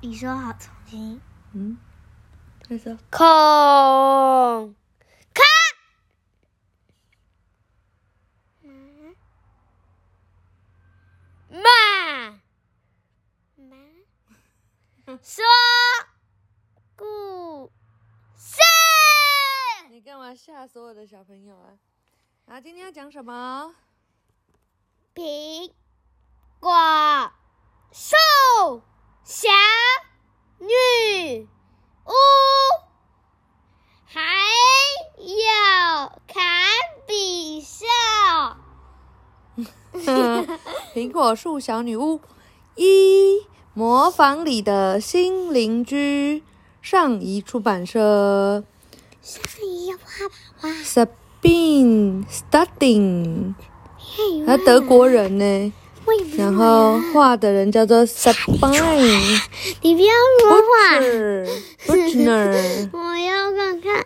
你说好重新。嗯，再说。空，看，马，马，说故事。你干嘛吓死我的小朋友啊？啊，今天要讲什么？苹果树小女巫，还有坎比兽。苹果树小女巫一模仿里的新邻居，上一出版社上一画爸爸，Sabine Studing，嘿他德国人呢，然后画的人叫做 Sabine 你不要说话 Butcher，我要看看。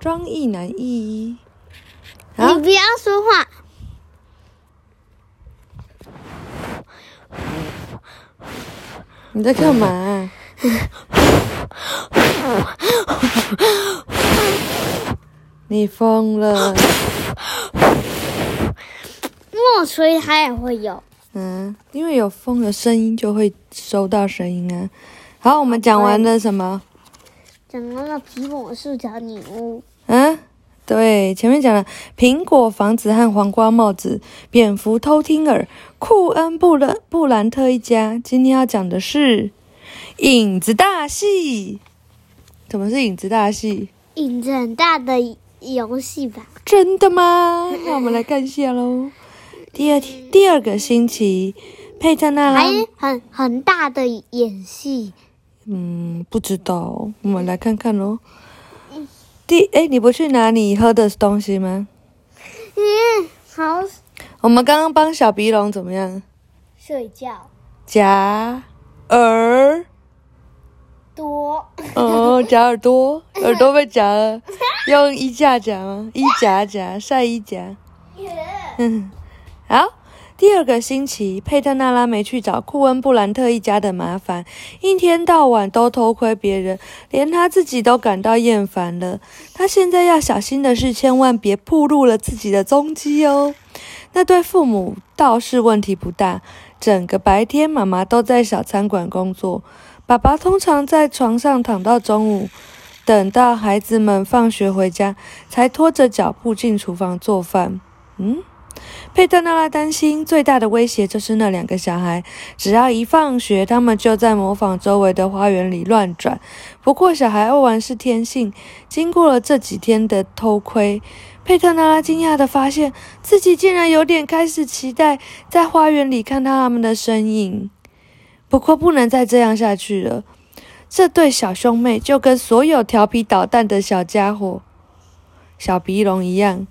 张译南译。好你，不要说话。你在干嘛、你疯了？墨吹它也会有。嗯，因为有风的声音就会收到声音啊。好，我们讲完了什么？讲完了苹果树小女巫，啊，对，前面讲了苹果房子和黄瓜帽子、蝙蝠偷听耳、库恩布兰布兰特一家。今天要讲的是影子大戏。怎么是影子大戏？影子很大的游戏吧？真的吗？那我们来看一下喽。第二天，第二个星期，佩特纳拉还，很很大的演戏。嗯，不知道，我们来看看喽。第，哎，你不去拿你喝的东西吗？嗯，好我们刚刚帮小鼻龙怎么样？睡觉夹耳，朵。哦，夹耳朵，耳朵被夹了，用衣架夹吗？衣夹夹，晒衣夹。嗯，好。第二个星期，佩特纳拉没去找库恩布兰特一家的麻烦，一天到晚都偷窥别人，连他自己都感到厌烦了。他现在要小心的是，千万别暴露了自己的踪迹哦。那对父母倒是问题不大，整个白天妈妈都在小餐馆工作，爸爸通常在床上躺到中午，等到孩子们放学回家，才拖着脚步进厨房做饭。嗯。佩特纳拉担心最大的威胁就是那两个小孩，只要一放学，他们就在模仿周围的花园里乱转。不过，小孩爱玩是天性。经过了这几天的偷窥，佩特纳拉惊讶地发现自己竟然有点开始期待在花园里看到他们的身影。不过，不能再这样下去了。这对小兄妹就跟所有调皮捣蛋的小家伙、小鼻龙一样。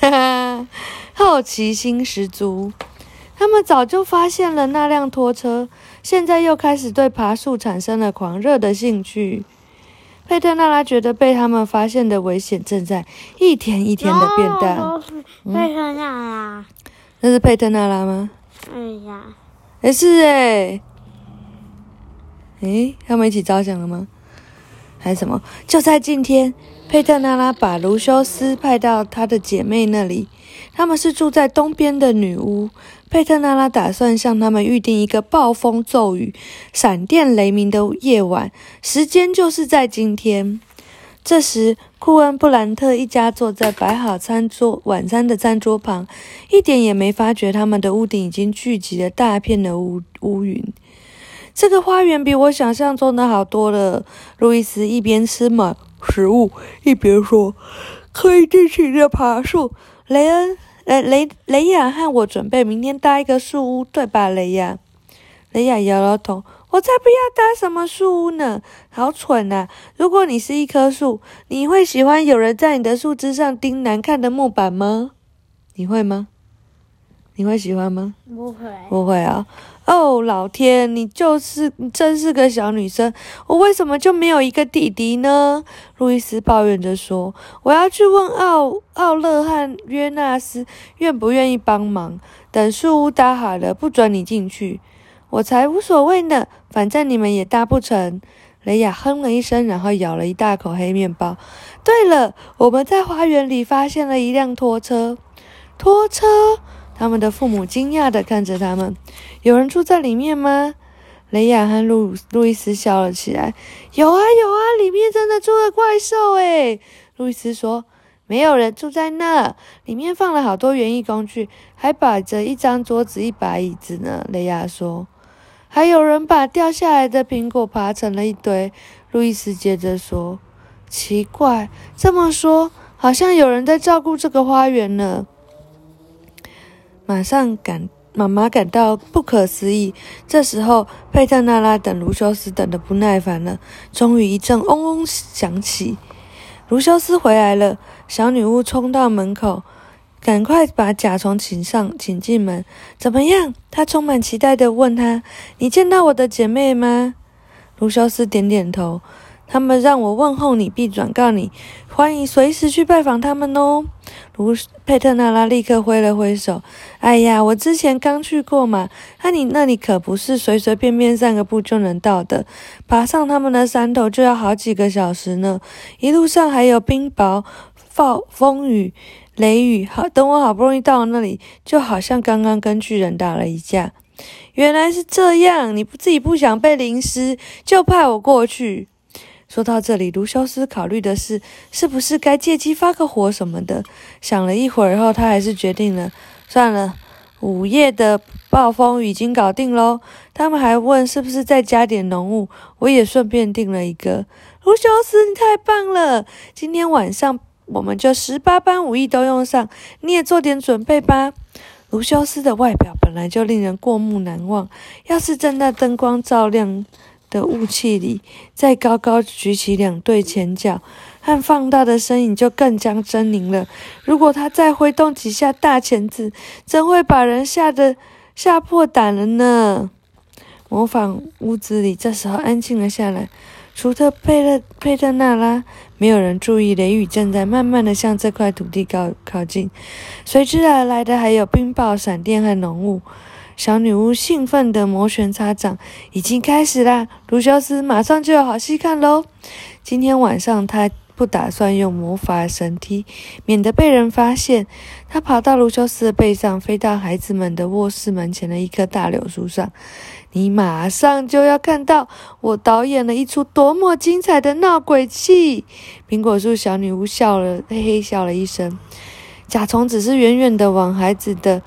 哈哈，好奇心十足。他们早就发现了那辆拖车，现在又开始对爬树产生了狂热的兴趣。佩特纳拉觉得被他们发现的危险正在一天一天的变大。哦为什么啦？那是佩特纳拉吗？哎呀，也是诶。诶，他们一起着想了吗？还是什么？就在今天，佩特纳拉把卢修斯派到她的姐妹那里。他们是住在东边的女巫。佩特纳拉打算向他们预定一个暴风骤雨、闪电雷鸣的夜晚，时间就是在今天。这时，库恩布兰特一家坐在摆好餐桌晚餐的餐桌旁，一点也没发觉他们的屋顶已经聚集了大片的乌乌云。这个花园比我想象中的好多了。路易斯一边吃满食物，一边说：“可以尽情的爬树。”雷恩，雷，雷雷雅和我准备明天搭一个树屋，对吧，雷雅？雷雅摇摇头：“我才不要搭什么树屋呢，好蠢啊！如果你是一棵树，你会喜欢有人在你的树枝上钉难看的木板吗？你会吗？你会喜欢吗？不会。不会啊！哦，哦老天，你就是你真是个小女生，我为什么就没有一个弟弟呢？路易斯抱怨着说：“我要去问奥奥勒和约纳斯愿不愿意帮忙。等树屋搭好了，不准你进去。我才无所谓呢，反正你们也搭不成。雷亚哼了一声，然后咬了一大口黑面包。对了，我们在花园里发现了一辆拖车。拖车？他们的父母惊讶地看着他们。有人住在里面吗？雷亚和路路易斯笑了起来。有啊有啊，里面真的住了怪兽诶。路易斯说。没有人住在那，里面放了好多园艺工具，还摆着一张桌子、一把椅子呢。雷亚说。还有人把掉下来的苹果爬成了一堆。路易斯接着说。奇怪，这么说，好像有人在照顾这个花园呢。马上感妈妈感到不可思议。这时候，佩特娜拉等卢修斯等得不耐烦了。终于，一阵嗡嗡响起，卢修斯回来了。小女巫冲到门口，赶快把甲虫请上，请进门。怎么样？她充满期待地问他：“你见到我的姐妹吗？”卢修斯点点头。他们让我问候你，并转告你，欢迎随时去拜访他们哦。卢佩特纳拉立刻挥了挥手。哎呀，我之前刚去过嘛，那你那里可不是随随便便散个步就能到的，爬上他们的山头就要好几个小时呢。一路上还有冰雹、暴风雨、雷雨。好，等我好不容易到了那里，就好像刚刚跟巨人打了一架。原来是这样，你自己不想被淋湿，就派我过去。说到这里，卢修斯考虑的是，是不是该借机发个火什么的。想了一会儿后，他还是决定了，算了。午夜的暴风雨已经搞定喽。他们还问是不是再加点浓雾，我也顺便订了一个。卢修斯，你太棒了！今天晚上我们就十八般武艺都用上，你也做点准备吧。卢修斯的外表本来就令人过目难忘，要是正在灯光照亮。的雾气里，再高高举起两对前脚，和放大的身影就更加狰狞了。如果他再挥动几下大钳子，真会把人吓得吓破胆了呢。模仿屋子里这时候安静了下来，除了佩勒佩特纳拉，没有人注意雷雨正在慢慢的向这块土地靠靠近，随之而来的还有冰雹、闪电和浓雾。小女巫兴奋地摩拳擦掌，已经开始啦！卢修斯马上就有好戏看喽！今天晚上他不打算用魔法神梯，免得被人发现。他跑到卢修斯的背上，飞到孩子们的卧室门前的一棵大柳树上。你马上就要看到我导演了一出多么精彩的闹鬼戏！苹果树小女巫笑了，嘿嘿笑了一声。甲虫只是远远地往孩子的。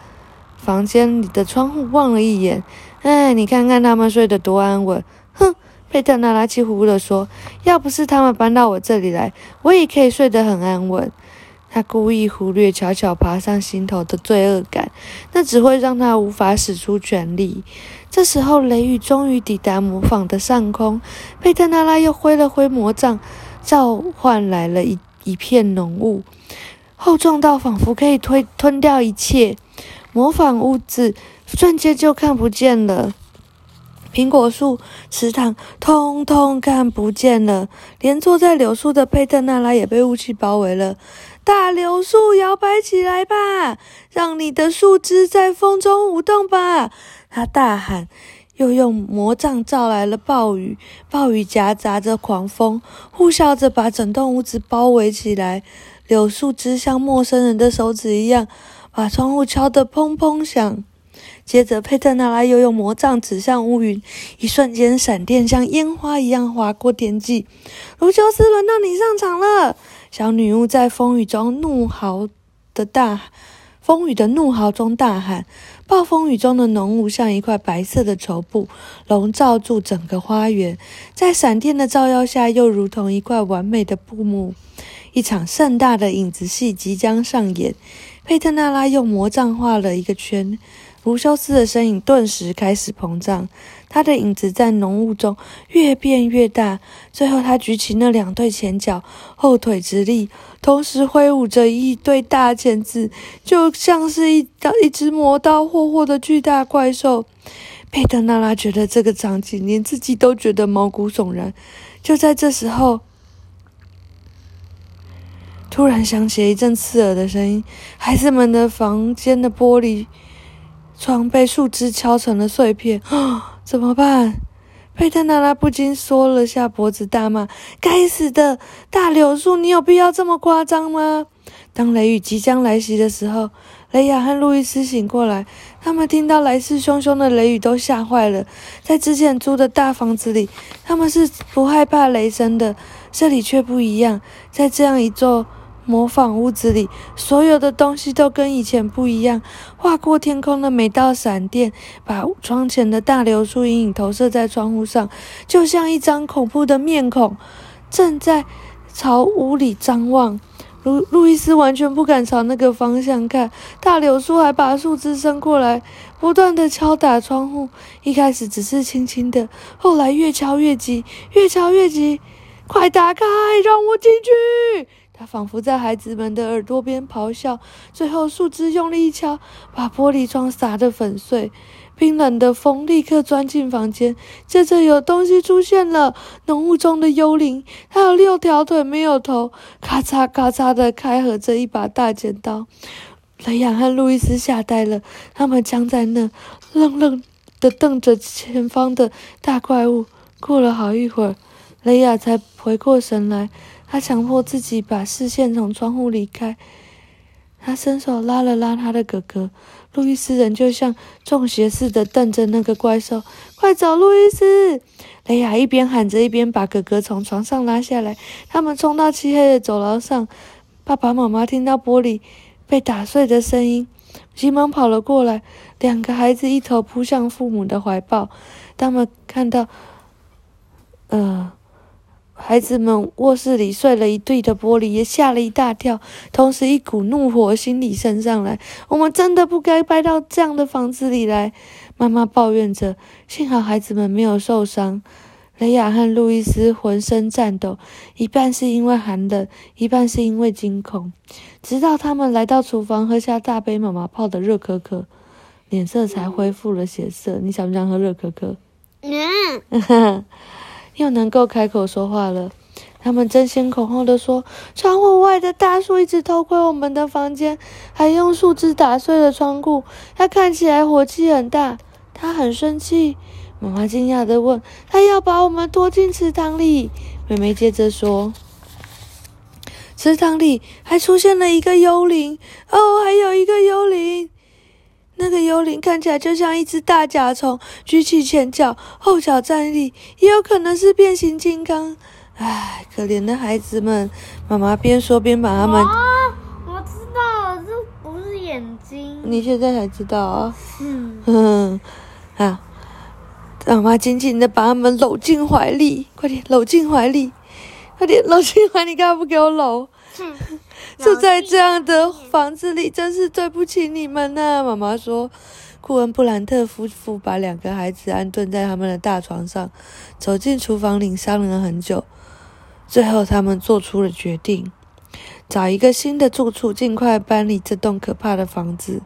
房间里的窗户望了一眼，哎，你看看他们睡得多安稳。哼，佩特纳拉气呼呼地说：“要不是他们搬到我这里来，我也可以睡得很安稳。”他故意忽略悄悄爬上心头的罪恶感，那只会让他无法使出全力。这时候，雷雨终于抵达模仿的上空，佩特纳拉又挥了挥魔杖，召唤来了一一片浓雾，厚重到仿佛可以推吞掉一切。模仿物质瞬间就看不见了，苹果树、池塘通通看不见了，连坐在柳树的佩特纳拉也被雾气包围了。大柳树摇摆起来吧，让你的树枝在风中舞动吧！他大喊，又用魔杖召来了暴雨，暴雨夹杂着狂风，呼啸着把整栋屋子包围起来。柳树枝像陌生人的手指一样。把窗户敲得砰砰响，接着佩特纳拉又用魔杖指向乌云，一瞬间，闪电像烟花一样划过天际。卢修斯，轮到你上场了！小女巫在风雨中怒嚎的大，风雨的怒嚎中大喊。暴风雨中的浓雾像一块白色的绸布，笼罩住整个花园，在闪电的照耀下，又如同一块完美的布幕。一场盛大的影子戏即将上演。佩特纳拉用魔杖画了一个圈，卢修斯的身影顿时开始膨胀，他的影子在浓雾中越变越大。最后，他举起那两对前脚，后腿直立，同时挥舞着一对大钳子，就像是一刀一只磨刀霍霍的巨大怪兽。佩特纳拉觉得这个场景连自己都觉得毛骨悚然。就在这时候。突然响起一阵刺耳的声音，孩子们的房间的玻璃窗被树枝敲成了碎片。怎么办？佩特娜拉不禁缩了下脖子，大骂：“该死的大柳树，你有必要这么夸张吗？”当雷雨即将来袭的时候，雷亚和路易斯醒过来，他们听到来势汹汹的雷雨，都吓坏了。在之前租的大房子里，他们是不害怕雷声的，这里却不一样。在这样一座模仿屋子里，所有的东西都跟以前不一样。划过天空的每道闪电，把窗前的大柳树阴影投射在窗户上，就像一张恐怖的面孔，正在朝屋里张望。路路易斯完全不敢朝那个方向看，大柳树还把树枝伸过来，不断的敲打窗户。一开始只是轻轻的，后来越敲越急，越敲越急。快打开，让我进去！他仿佛在孩子们的耳朵边咆哮，最后树枝用力一敲，把玻璃窗砸得粉碎。冰冷的风立刻钻进房间，接着有东西出现了，浓雾中的幽灵，它有六条腿，没有头，咔嚓咔嚓的开合着一把大剪刀。雷亚和路易斯吓呆了，他们僵在那，愣愣的瞪着前方的大怪物。过了好一会儿，雷亚才回过神来。他强迫自己把视线从窗户离开。他伸手拉了拉他的哥哥，路易斯人就像中邪似的瞪着那个怪兽。快走，路易斯！雷亚一边喊着，一边把哥哥从床上拉下来。他们冲到漆黑的走廊上。爸爸妈妈听到玻璃被打碎的声音，急忙跑了过来。两个孩子一头扑向父母的怀抱。他们看到，呃。孩子们卧室里碎了一地的玻璃，也吓了一大跳，同时一股怒火心里升上来。我们真的不该搬到这样的房子里来，妈妈抱怨着。幸好孩子们没有受伤。雷亚和路易斯浑身颤抖，一半是因为寒冷，一半是因为惊恐。直到他们来到厨房，喝下大杯妈妈泡的热可可，脸色才恢复了血色。你想不想喝热可可？嗯。又能够开口说话了，他们争先恐后的说：“窗户外的大树一直偷窥我们的房间，还用树枝打碎了窗户。他看起来火气很大，他很生气。”妈妈惊讶的问：“他要把我们拖进池塘里？”妹妹接着说：“池塘里还出现了一个幽灵哦，还有一个幽灵。”那个幽灵看起来就像一只大甲虫，举起前脚，后脚站立，也有可能是变形金刚。唉，可怜的孩子们！妈妈边说边把他们……我知道了，这不是眼睛。你现在才知道啊？嗯嗯，啊！妈妈紧紧的把他们搂进怀里，快点搂进怀里，快点搂进怀里，干嘛不给我搂？住在这样的房子里，真是对不起你们呐！妈妈说。库恩·布兰特夫妇把两个孩子安顿在他们的大床上，走进厨房里商量了很久，最后他们做出了决定：找一个新的住处，尽快搬离这栋可怕的房子。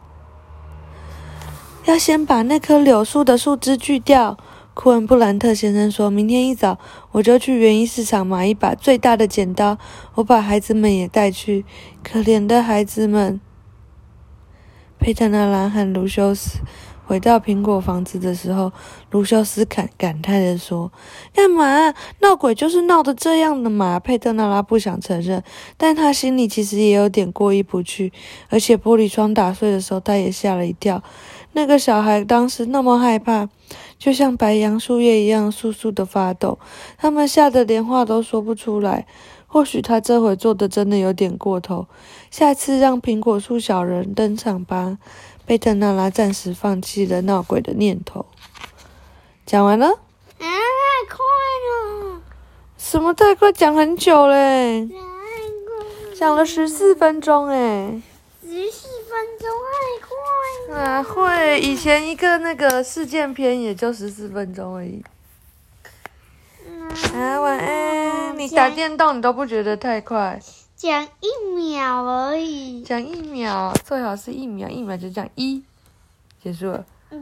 要先把那棵柳树的树枝锯掉。库恩·布兰特先生说：“明天一早，我就去园艺市场买一把最大的剪刀。我把孩子们也带去。可怜的孩子们。”佩特纳拉和卢修斯回到苹果房子的时候，卢修斯感感叹地说：“干嘛闹鬼？就是闹得这样的嘛。”佩特纳拉不想承认，但他心里其实也有点过意不去。而且玻璃窗打碎的时候，他也吓了一跳。那个小孩当时那么害怕，就像白杨树叶一样簌簌的发抖。他们吓得连话都说不出来。或许他这回做的真的有点过头，下次让苹果树小人登场吧。贝特娜拉暂时放弃了闹鬼的念头。讲完了？啊，太快了！什么太快？讲很久嘞，讲了十四分钟哎。十四分钟太啊，会，以前一个那个事件片也就十四分钟而已。啊，晚安！你打电动你都不觉得太快？讲一秒而已。讲一秒，最好是一秒，一秒就讲一，结束了。对。